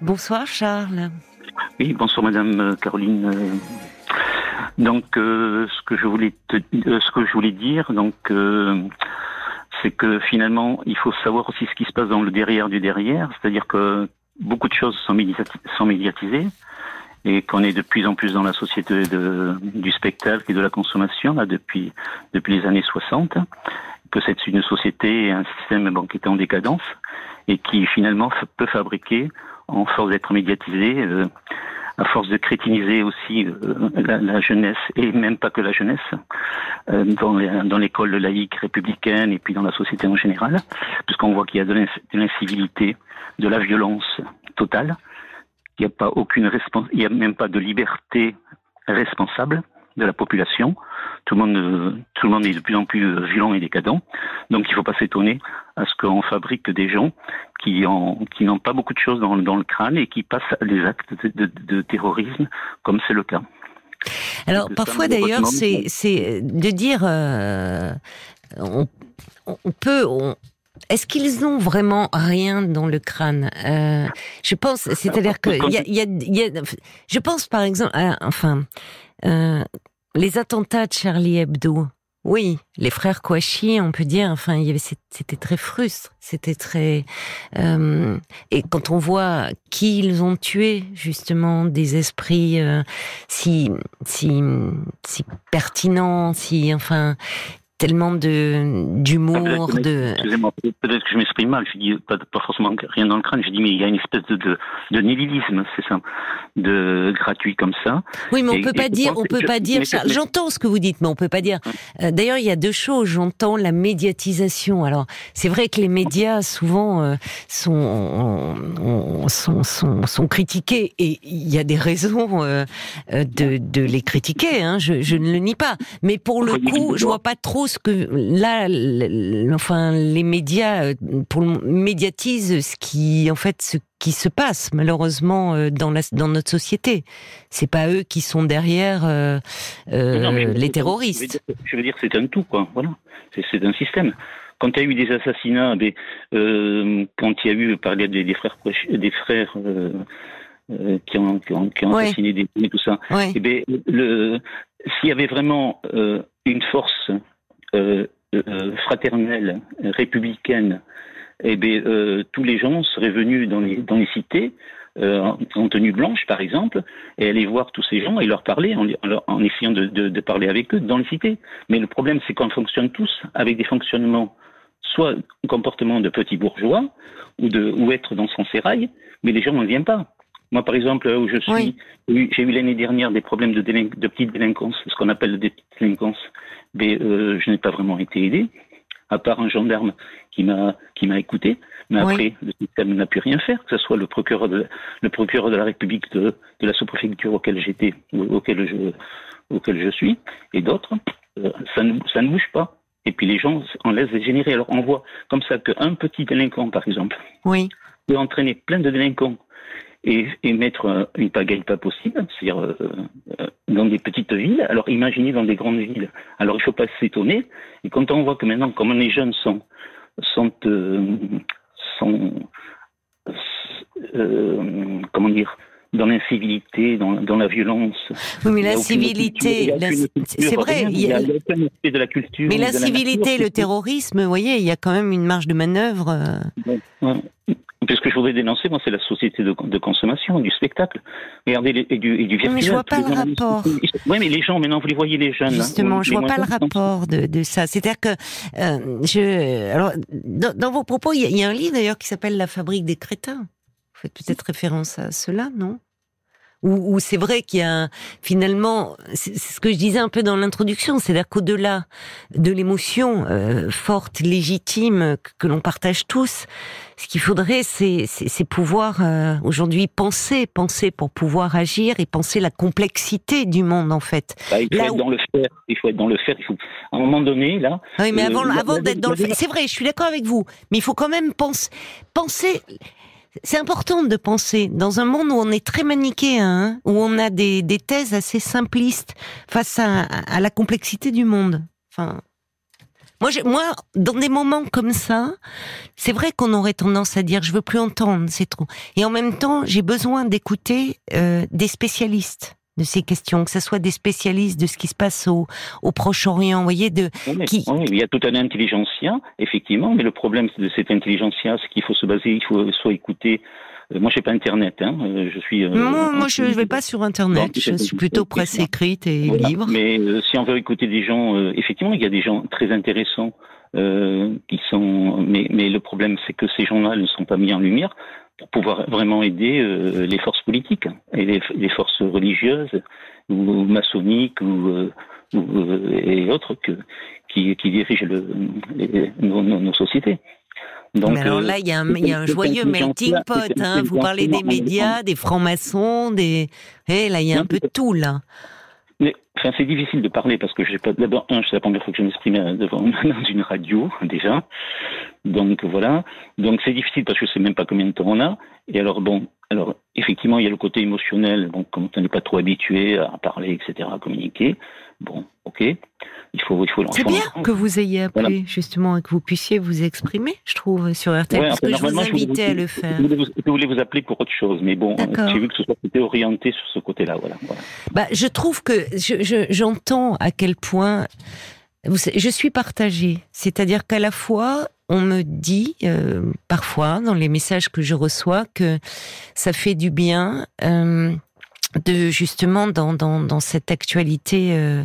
Bonsoir Charles. Oui, bonsoir Madame Caroline. Donc, ce que je voulais ce que je voulais dire, donc, c'est que finalement, il faut savoir aussi ce qui se passe dans le derrière du derrière, c'est-à-dire que beaucoup de choses sont, médiatisées et qu'on est de plus en plus dans la société du spectacle et de la consommation depuis les années 60, que c'est une société et un système qui est en décadence et qui finalement peut fabriquer, en force d'être médiatisé, euh, à force de crétiniser aussi euh, la, jeunesse et même pas que la jeunesse euh, dans, l'école laïque républicaine et puis dans la société en général, puisqu'on voit qu'il y a de l'incivilité, de la violence totale, il n'y a pas a même pas de liberté responsable de la population. Tout le monde, tout le monde est de plus en plus violent et décadent. Donc il ne faut pas s'étonner à ce qu'on fabrique des gens qui qui n'ont pas beaucoup de choses dans, le crâne et qui passent à des actes de, terrorisme, comme c'est le cas. Alors parfois d'ailleurs, c'est de dire euh, on, peut est-ce qu'ils ont vraiment rien dans le crâne? Euh, Je pense, c'est-à-dire que il y a, je pense par exemple, enfin, euh, les attentats de Charlie Hebdo. Oui, les frères Kouachi, on peut dire, enfin, c'était très frustre, c'était très, euh, et quand on voit qui ils ont tué, justement, des esprits euh, si, si, si pertinents, si, enfin, tellement de d'humour, ah, de. Excusez-moi, peut-être que je m'exprime mal. Je dis pas, pas, forcément rien dans le crâne. Je dis mais il y a une espèce de de, de nihilisme, c'est ça, de gratuit comme ça. Oui, mais on peut pas dire, on peut pas dire. J'entends ce que vous dites, mais on peut pas dire. Euh, d'ailleurs, il y a deux choses. J'entends la médiatisation. Alors, c'est vrai que les médias souvent euh, sont, sont, sont, sont critiqués et il y a des raisons euh, de de les critiquer. Hein, je, je ne le nie pas. Mais pour le coup, je vois pas trop ce que là, enfin, les médias euh, pour médiatisent ce qui, en fait, ce qui se passe malheureusement euh, dans la, dans notre société. C'est pas eux qui sont derrière euh, les terroristes. Je veux dire, c'est un tout, quoi. Voilà, c'est un système quand il y a eu des assassinats, quand il y a eu, parler des, des frères, des frères qui ont, qui ont, qui ont assassiné des et tout ça, eh bien, le, s'il y avait vraiment une force fraternelle, républicaine, eh bien, euh, tous les gens seraient venus dans les, dans les cités, en tenue blanche par exemple, et aller voir tous ces gens et leur parler en, en essayant de, de, de, parler avec eux dans les cités. Mais le problème, c'est qu'on fonctionne tous avec des fonctionnements, soit comportement de petits bourgeois, ou, de, ou être dans son sérail, mais les gens ne viennent pas. Moi, par exemple, où je suis, j'ai eu l'année dernière des problèmes de, de petite délinquance, ce qu'on appelle des petites délinquances mais euh, je n'ai pas vraiment été aidé, à part un gendarme qui m'a qui m'a écouté. Mais après, le système n'a pu rien faire, que ce soit le procureur de le procureur de la République de, de la sous-préfecture auquel j'étais, auquel je auquel je suis, et d'autres, euh, ça ne ça ne bouge pas. Et puis les gens en laissent dégénérer. Alors on voit comme ça qu'un petit délinquant, par exemple, oui. peut entraîner plein de délinquants et, et, mettre une pagaille pas possible, c'est-à-dire euh, dans des petites villes. Alors imaginez dans des grandes villes. Alors il ne faut pas s'étonner. Et quand on voit que maintenant, comme les jeunes sont sont euh, sont euh, comment dire dans l'incivilité, dans, dans, la violence. Oui, mais l'incivilité, c'est vrai. Il y a, de la culture. Mais l'incivilité, le terrorisme, vous voyez, il y a quand même une marge de manœuvre. Ce que je voudrais dénoncer, moi, c'est la société de, de, consommation, du spectacle. Regardez, les, et, du, et du virtuel. Mais je vois pas le rapport. Oui, mais les gens, maintenant, vous les voyez, les jeunes. Justement, je vois pas le rapport de, de ça. C'est-à-dire que, euh, je, alors, dans, dans, vos propos, il y, a un livre d'ailleurs qui s'appelle La fabrique des crétins. Vous faites peut-être référence à cela, non? Où, c'est vrai qu'il y a finalement, c'est ce que je disais un peu dans l'introduction, c'est-à-dire qu'au-delà de l'émotion euh, forte, légitime que, l'on partage tous, ce qu'il faudrait, c'est pouvoir euh, aujourd'hui penser, penser pour pouvoir agir et penser la complexité du monde en fait. Bah, il faut être dans le faire. Il faut être dans le faire. Il faut à un moment donné là. Oui, mais avant, euh, avant d'être dans le faire, c'est vrai, je suis d'accord avec vous, mais il faut quand même penser, penser c'est important de penser dans un monde où on est très manichéen, hein, où on a des, thèses assez simplistes face à, à, la complexité du monde. Enfin, Moi, moi, dans des moments comme ça, c'est vrai qu'on aurait tendance à dire je veux plus entendre, c'est trop. Et en même temps, j'ai besoin d'écouter euh, des spécialistes de ces questions, que ce soit des spécialistes de ce qui se passe au, au Proche-Orient, vous voyez, de qui... il y a tout un intelligentsia, effectivement, mais le problème de cette intelligentsia, c'est qu'il faut se baser, il faut soit écouter euh, moi, je n'ai pas Internet. Hein. Euh, je suis. Euh, moi, je ne vais pas sur Internet. je suis plutôt presse écrite et libre. Mais si on veut écouter des gens, effectivement, il y a des gens très intéressants qui sont. Mais, mais le problème, c'est que ces gens-là ne sont pas mis en lumière pour pouvoir vraiment aider les forces politiques et les, forces religieuses ou maçonniques ou, et autres que, qui, qui dirigent le, nos sociétés. Mais alors là, il y, a un, joyeux melting pot. Hein. Vous parlez des médias, des francs-maçons, des. Eh, là, il y a un peu de tout, là. Mais, enfin, c'est difficile de parler parce que j'ai pas. D'abord, un, c'est la première fois que je m'exprime devant dans une radio déjà, donc voilà. Donc c'est difficile parce que je sais même pas combien de temps on a. Et alors bon, alors effectivement, il y a le côté émotionnel. Bon, quand on n'est pas trop habitué à parler, etc., à communiquer. Bon, ok. Il faut, il faut C'est bien que vous ayez appelé, justement, et que vous puissiez vous exprimer, je trouve, sur RTL, parce que je vous invitais à le faire. Je voulais, vous, appeler pour autre chose, mais bon, j'ai vu que ce soit orienté sur ce côté-là. Voilà, Bah, je trouve que j'entends à quel point je suis partagée. C'est-à-dire qu'à la fois, on me dit euh, parfois dans les messages que je reçois que ça fait du bien euh, de justement dans, dans, dans cette actualité euh,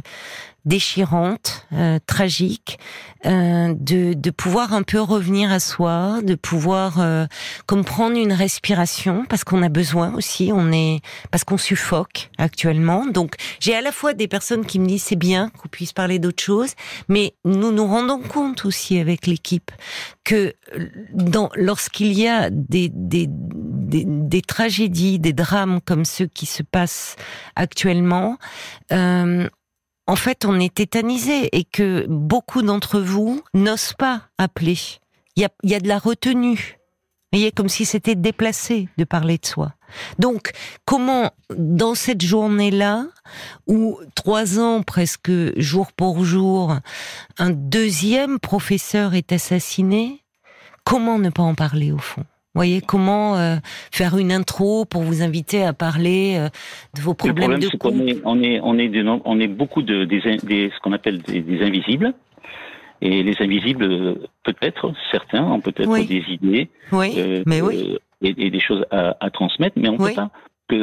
déchirante, euh, tragique, euh, de, de pouvoir un peu revenir à soi, de pouvoir euh, comprendre une respiration parce qu'on a besoin aussi, on est parce qu'on suffoque actuellement. Donc j'ai à la fois des personnes qui me disent c'est bien qu'on puisse parler d'autre chose, mais nous nous rendons compte aussi avec l'équipe que dans lorsqu'il y a des, des, des, des, tragédies, des drames comme ceux qui se passent actuellement, euh, en fait, on est tétanisé et que beaucoup d'entre vous n'osent pas appeler. Il y a, de la retenue. Vous voyez, comme si c'était déplacé de parler de soi. Donc, comment, dans cette journée-là, où trois ans presque jour pour jour, un deuxième professeur est assassiné, comment ne pas en parler au fond? Voyez comment euh, faire une intro pour vous inviter à parler euh, de vos problèmes le problème, de couple. On est, on est, on est, on est beaucoup de des, des ce qu'on appelle des, invisibles. Et les invisibles, peut-être, certains ont peut-être des idées, oui, euh, mais oui. et, des choses à, à transmettre, mais on ne peut pas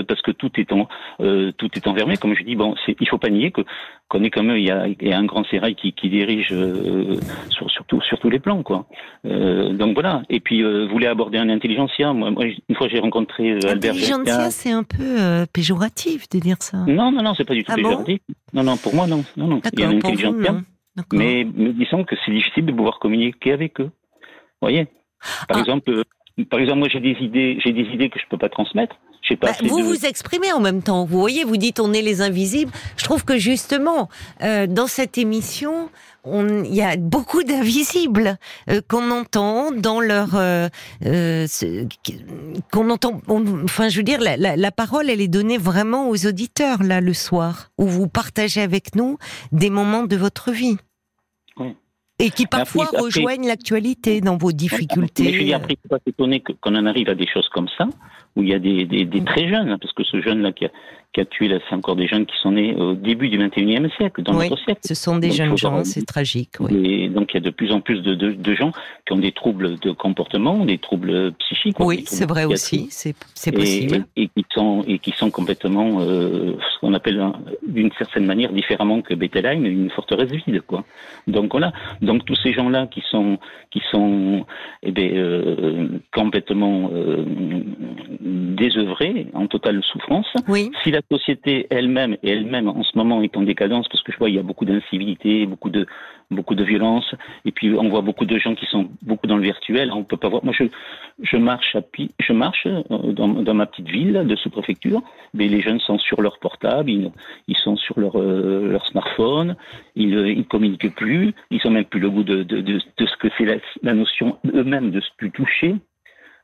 parce que tout est en euh, tout est enfermé. Comme je dis, bon, il faut pas nier que qu'on est quand même il y a, il y a un grand sérail qui, qui dirige euh, sur, sur, sur tous les plans, quoi. Euh, donc voilà. Et puis vous voulez aborder un intelligentsia? Moi, moi une fois j'ai rencontré Albert. Intelligentsia, c'est un peu péjoratif de dire ça. Non, non, non, c'est pas du tout ah péjoratif. non, non, pour moi non, non, non. Il y a un intelligentsia. Mais, mais disons que c'est difficile de pouvoir communiquer avec eux. Vous voyez? Par ah. exemple, par exemple, moi j'ai des idées, j'ai des idées que je peux pas transmettre. Bah, vous vous exprimez en même temps. Vous voyez, vous dites on est les invisibles. Je trouve que justement, euh, dans cette émission, il y a beaucoup d'invisibles euh, qu'on entend dans leur, euh, qu'on entend. enfin, je veux dire, la, la, parole, elle est donnée vraiment aux auditeurs là le soir, où vous partagez avec nous des moments de votre vie. Et qui parfois rejoignent l'actualité dans vos difficultés. Mais je suis après, pas étonné qu'on en arrive à des choses comme ça où il y a des, des, des très jeunes, parce que ce jeune-là qui a, qui a tué, là, c'est encore des jeunes qui sont nés au début du 21e siècle, dans notre siècle. Ce sont des jeunes gens, c'est tragique. Oui. Et donc il y a de plus en plus de, de, de, gens qui ont des troubles de comportement, des troubles psychiques. Oui, c'est vrai aussi, c'est possible. Et, et, qui sont et qui sont complètement euh, ce qu'on appelle d'une certaine manière différemment que Bettelheim, une forteresse vide, quoi. Donc voilà. Donc tous ces gens-là qui sont qui sont eh bien, euh, complètement euh, désœuvrés, en totale souffrance. Oui. Si la société elle-même et elle-même en ce moment est en décadence, parce que je vois il y a beaucoup d'incivilité, beaucoup de beaucoup de violence, et puis on voit beaucoup de gens qui sont beaucoup dans le virtuel. On peut pas voir. Moi, je je marche à je marche euh, dans, dans ma petite ville de sous-préfecture, mais les jeunes sont sur leur portable, ils, ils sont sur leur euh, leur smartphone, ils euh, ils communiquent plus, ils ont même plus le goût de de, de, de ce que c'est la, la notion eux-mêmes de se toucher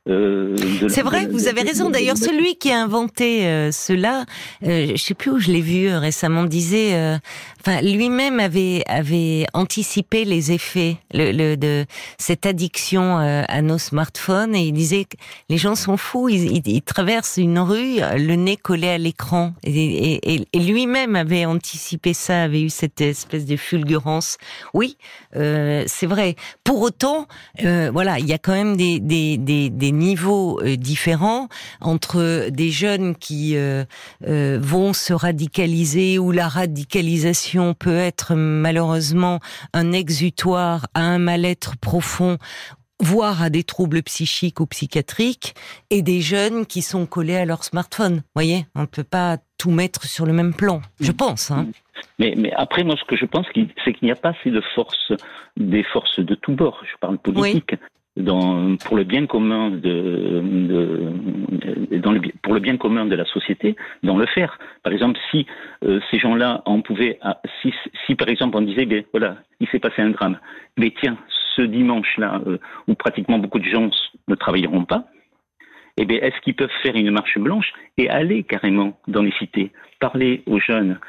Euh, c'est vrai, vous avez raison. D'ailleurs, celui qui a inventé euh, cela, euh, je sais plus où je l'ai vu euh, récemment, disait, enfin, lui-même avait avait anticipé les effets le, le de cette addiction à nos smartphones et il disait que les gens sont fous, ils, ils, traversent une rue, le nez collé à l'écran et, et, et lui-même avait anticipé ça, avait eu cette espèce de fulgurance. Oui, c'est vrai. Pour autant, voilà, il y a quand même des des, des, des niveaux euh, différents entre des jeunes qui euh, euh, vont se radicaliser où la radicalisation peut être malheureusement un exutoire à un mal-être profond voire à des troubles psychiques ou psychiatriques, et des jeunes qui sont collés à leur smartphone. Vous voyez, on ne peut pas tout mettre sur le même plan, je pense. Hein. Mais, mais après, moi, ce que je pense, c'est qu'il n'y a pas assez de forces, des forces de tous bords. Je parle politique pour le bien commun de, pour le bien commun de la société, dans le faire. Par exemple, si euh, ces gens-là, on pouvait, ah, si, si par exemple on disait, ben voilà, il s'est passé un drame, mais tiens, ce dimanche-là, euh, où pratiquement beaucoup de gens ne travailleront pas, eh bien, est-ce qu'ils peuvent faire une marche blanche et aller carrément dans les cités, parler aux jeunes,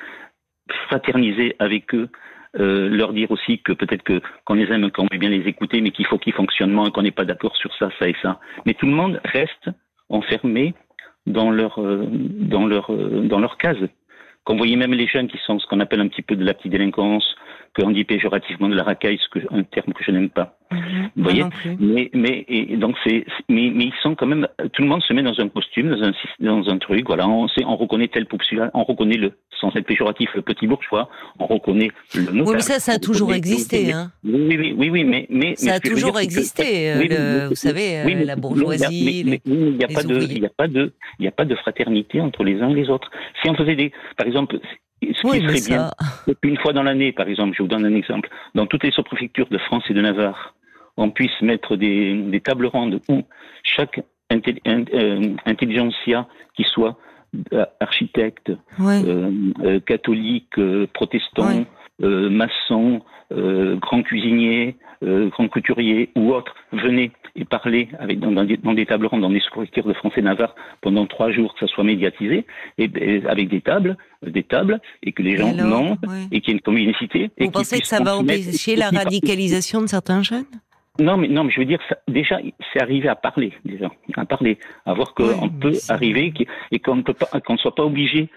fraterniser avec eux, euh, leur dire aussi que peut-être que qu'on les aime, qu'on veut bien les écouter, mais qu'il faut qu'ils fonctionnent moins, qu'on n'est pas d'accord sur ça, ça et ça. Mais tout le monde reste enfermé dans leur euh, dans leur euh, dans leur case. Qu'on voyait même les jeunes qui sont ce qu'on appelle un petit peu de la petite délinquance, qu'on dit péjorativement de la racaille, ce que, un terme que je n'aime pas. Mhm. Vous voyez Mais, mais et donc c'est, mais, mais, ils sont quand même. Tout le monde se met dans un costume, dans un, dans un truc. Voilà, on sait, on reconnaît tel populaire, on reconnaît le, sans être péjoratif, le petit bourgeois, on reconnaît le Oui, mais ça, ça a toujours existé, hein. Oui, oui, oui, oui, mais, mais ça a toujours existé. Euh, vous savez, euh, la bourgeoisie. Mais il n'y a pas de, il n'y a pas de, il n'y a pas de fraternité entre les uns et les autres. Si on faisait des, par exemple, ce qui serait bien, une fois dans l'année, par exemple, je vous donne un exemple, dans toutes les sous-préfectures de France et de Navarre, on puisse mettre des, des tables rondes où chaque euh, intelligentsia qui soit euh, architecte, euh, catholique, protestant, maçon, grand cuisinier, grand couturier ou autre, venez et parler avec, dans, des, tables rondes, dans des sous-préfectures de France et Navarre pendant trois jours, que ça soit médiatisé, et, avec des tables, des tables, et que les gens mentent, et qu'il y ait une communicité. Vous pensez que ça va empêcher la radicalisation de certains jeunes? Non, mais non, mais je veux dire, ça, déjà, c'est arrivé à parler, déjà, à parler, à voir qu'on peut arriver et qu'on ne peut pas, qu'on ne soit pas obligé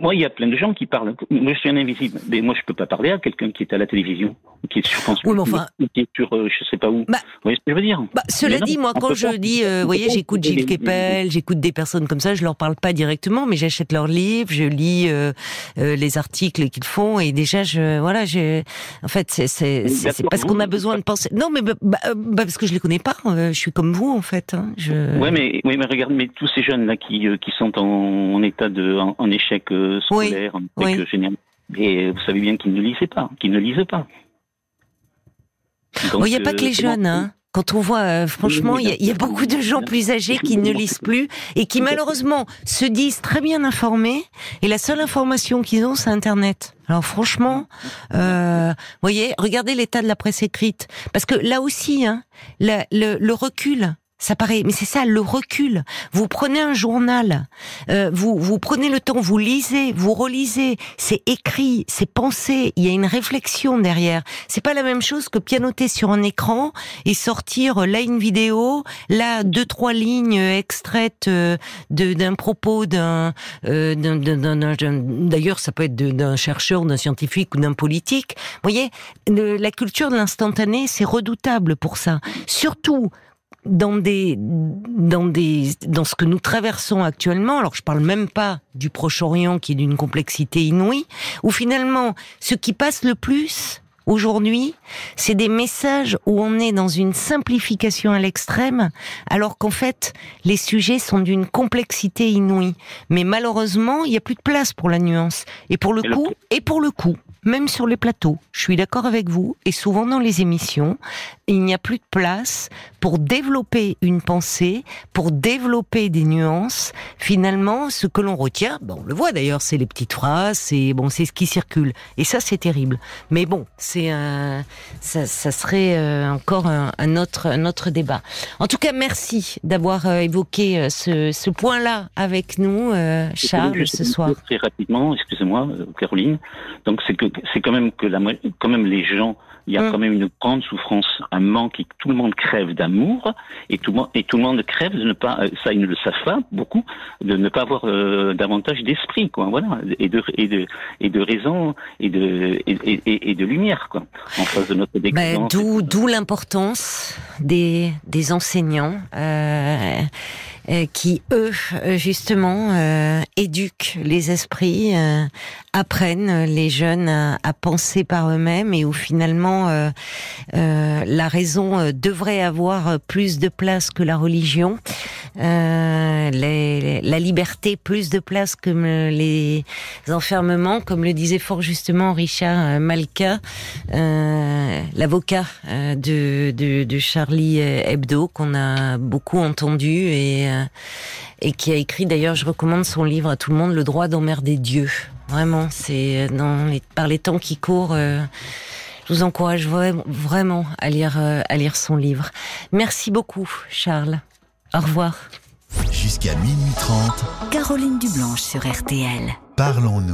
moi, il y a plein de gens qui parlent. Moi, je suis un invisible. Mais moi, je peux pas parler à quelqu'un qui est à la télévision, qui est sur France oui, mais enfin... qui est sur, euh, je sais pas où. Bah, vous voyez ce que je veux dire bah, Cela dit, moi, quand je dis, euh, vous voyez, j'écoute Gilles Kepel, j'écoute des personnes comme ça, je leur parle pas directement, mais j'achète leurs livres, je lis euh, euh les articles qu'ils font, et déjà, je, voilà, je, en fait, c'est, parce qu'on a besoin de penser. Non, mais bah, bah, bah parce que je les connais pas. je suis comme vous, en fait. Hein, je... Ouais, mais, oui, mais regarde, mais tous ces jeunes là qui, qui sont en, en état de, en, en échec scolaire, oui. génial. Et vous savez bien qu'ils ne lisaient pas, qu'ils ne lisent pas. Il n'y a pas que les jeunes, hein. Quand on voit, euh, franchement, il y, a beaucoup de gens plus âgés qui ne lisent plus et qui malheureusement se disent très bien informés et la seule information qu'ils ont, c'est Internet. Alors franchement, euh, voyez, regardez l'état de la presse écrite, parce que là aussi, hein, le, le recul ça paraît, mais c'est ça le recul. Vous prenez un journal, euh, vous vous prenez le temps, vous lisez, vous relisez. C'est écrit, c'est pensé. Il y a une réflexion derrière. C'est pas la même chose que pianoter sur un écran et sortir là une vidéo, là deux trois lignes extraites euh, d'un propos d'un euh, d'ailleurs ça peut être d'un chercheur, d'un scientifique ou d'un politique. Vous voyez, la culture de l'instantané, c'est redoutable pour ça. Surtout dans des dans des dans ce que nous traversons actuellement alors je parle même pas du Proche-Orient qui est d'une complexité inouïe où finalement ce qui passe le plus aujourd'hui c'est des messages où on est dans une simplification à l'extrême alors qu'en fait les sujets sont d'une complexité inouïe mais malheureusement il n'y a plus de place pour la nuance et pour le coup et pour le coup même sur les plateaux. Je suis d'accord avec vous, et souvent dans les émissions, il n'y a plus de place pour développer une pensée, pour développer des nuances. Finalement, ce que l'on retient, bon, on le voit d'ailleurs, c'est les petites phrases, c'est bon, c'est ce qui circule. Et ça, c'est terrible. Mais bon, c'est un, ça, ça, serait euh, encore un, un, autre, un autre débat. En tout cas, merci d'avoir euh, évoqué euh, ce, ce point-là avec nous, Charles, ce soir. Très rapidement, excusez-moi, Caroline. Donc, c'est que c'est quand même que la, quand même les gens il y a mm. quand même une grande souffrance, un manque, et tout le monde crève d'amour, et tout, et tout le monde crève de ne pas, euh, ça ils ne le savent pas beaucoup, de ne pas avoir euh, davantage d'esprit, quoi, voilà, et de, et de, et de raison, et de, et, et, de lumière, quoi, en face de notre ben, d'où, d'où l'importance des, des enseignants. Euh, qui eux justement euh, éduquent les esprits, euh, apprennent les jeunes à, à penser par eux-mêmes et où finalement la raison devrait avoir plus de place que la religion, les, la liberté plus de place que les enfermements, comme le disait fort justement Richard Malka, l'avocat de, de, de Charlie Hebdo qu'on a beaucoup entendu et euh, et qui a écrit d'ailleurs, je recommande son livre à tout le monde, Le droit d'emmerder Dieu. Vraiment, c'est dans les, par les temps qui courent. Euh, je vous encourage vraiment à lire, euh, à lire son livre. Merci beaucoup, Charles. Au revoir. Jusqu'à minuit 30. Caroline Dublanche sur RTL. Parlons-nous.